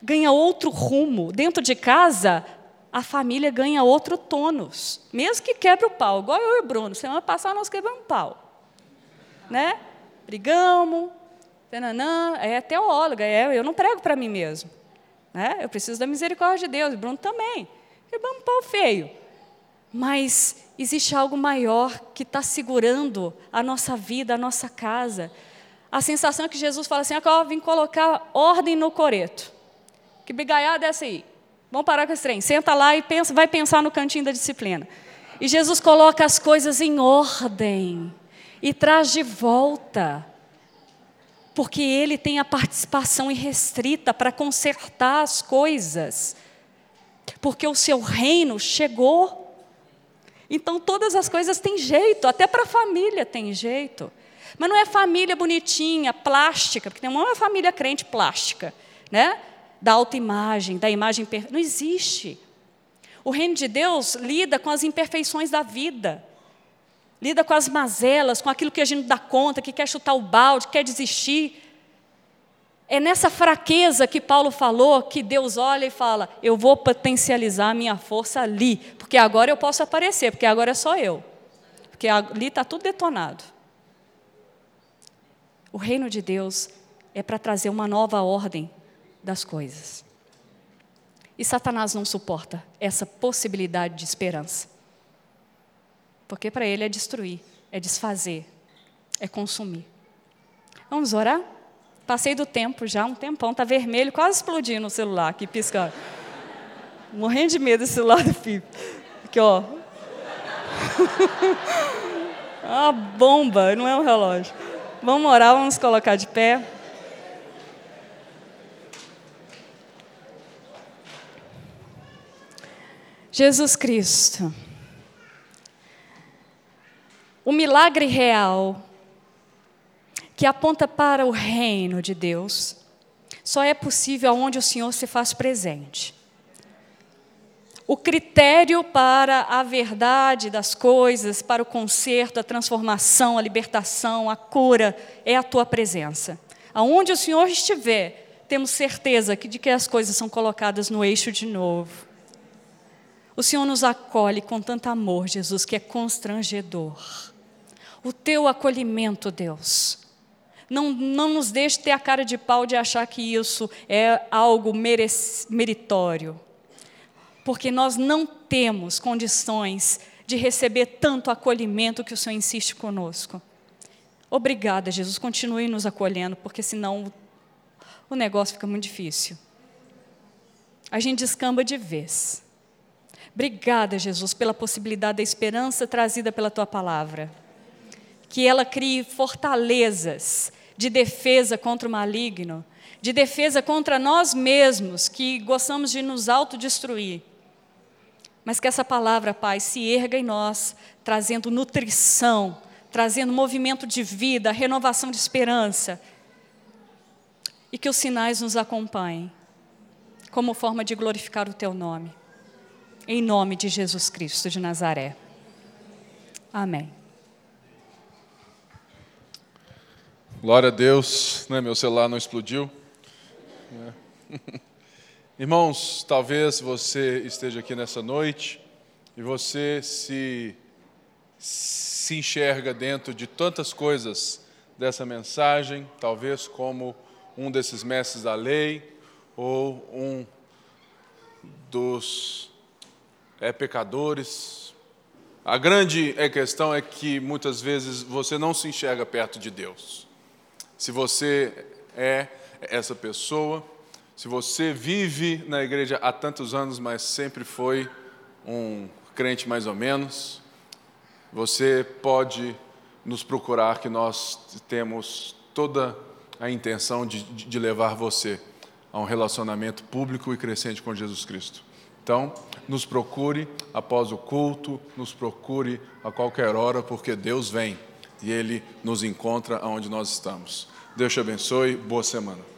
ganha outro rumo. Dentro de casa, a família ganha outro tônus, mesmo que quebre o pau, igual eu e o Bruno. Semana passada nós quebramos um pau né? Brigamos, tananã, é teóloga, é, eu não prego para mim mesmo. Né? Eu preciso da misericórdia de Deus, e Bruno também. Quebramos um pau feio. Mas existe algo maior que está segurando a nossa vida, a nossa casa. A sensação é que Jesus fala assim: ah, vim colocar ordem no coreto. Que brigaiada é essa aí? Vamos parar com esse trem. Senta lá e pensa, vai pensar no cantinho da disciplina. E Jesus coloca as coisas em ordem e traz de volta, porque Ele tem a participação irrestrita para consertar as coisas, porque o seu reino chegou. Então todas as coisas têm jeito, até para a família tem jeito. Mas não é família bonitinha, plástica, porque não é uma família crente plástica, né? Da autoimagem, da imagem perfeita. Não existe. O reino de Deus lida com as imperfeições da vida lida com as mazelas, com aquilo que a gente não dá conta, que quer chutar o balde, quer desistir. É nessa fraqueza que Paulo falou que Deus olha e fala: Eu vou potencializar a minha força ali, porque agora eu posso aparecer, porque agora é só eu. Porque ali está tudo detonado. O reino de Deus é para trazer uma nova ordem das coisas. E Satanás não suporta essa possibilidade de esperança. Porque para ele é destruir, é desfazer, é consumir. Vamos orar? Passei do tempo já, um tempão, está vermelho, quase explodindo o celular aqui, piscando. Morrendo de medo desse celular do Fipe. Aqui, ó. Uma bomba, não é um relógio. Vamos orar, vamos colocar de pé. Jesus Cristo, o milagre real que aponta para o reino de Deus, só é possível onde o Senhor se faz presente. O critério para a verdade das coisas, para o conserto, a transformação, a libertação, a cura, é a tua presença. Aonde o Senhor estiver, temos certeza de que as coisas são colocadas no eixo de novo. O Senhor nos acolhe com tanto amor, Jesus, que é constrangedor. O teu acolhimento, Deus, não, não nos deixe ter a cara de pau de achar que isso é algo meritório. Porque nós não temos condições de receber tanto acolhimento que o Senhor insiste conosco. Obrigada, Jesus. Continue nos acolhendo, porque senão o negócio fica muito difícil. A gente descamba de vez. Obrigada, Jesus, pela possibilidade da esperança trazida pela tua palavra. Que ela crie fortalezas de defesa contra o maligno, de defesa contra nós mesmos, que gostamos de nos autodestruir. Mas que essa palavra, Pai, se erga em nós, trazendo nutrição, trazendo movimento de vida, renovação de esperança. E que os sinais nos acompanhem, como forma de glorificar o Teu nome. Em nome de Jesus Cristo de Nazaré. Amém. Glória a Deus, né? meu celular não explodiu. É. Irmãos, talvez você esteja aqui nessa noite e você se, se enxerga dentro de tantas coisas dessa mensagem, talvez como um desses mestres da lei ou um dos é, pecadores. A grande é, questão é que muitas vezes você não se enxerga perto de Deus. Se você é essa pessoa, se você vive na igreja há tantos anos, mas sempre foi um crente mais ou menos, você pode nos procurar, que nós temos toda a intenção de, de levar você a um relacionamento público e crescente com Jesus Cristo. Então, nos procure após o culto, nos procure a qualquer hora, porque Deus vem e Ele nos encontra onde nós estamos. Deus te abençoe, boa semana.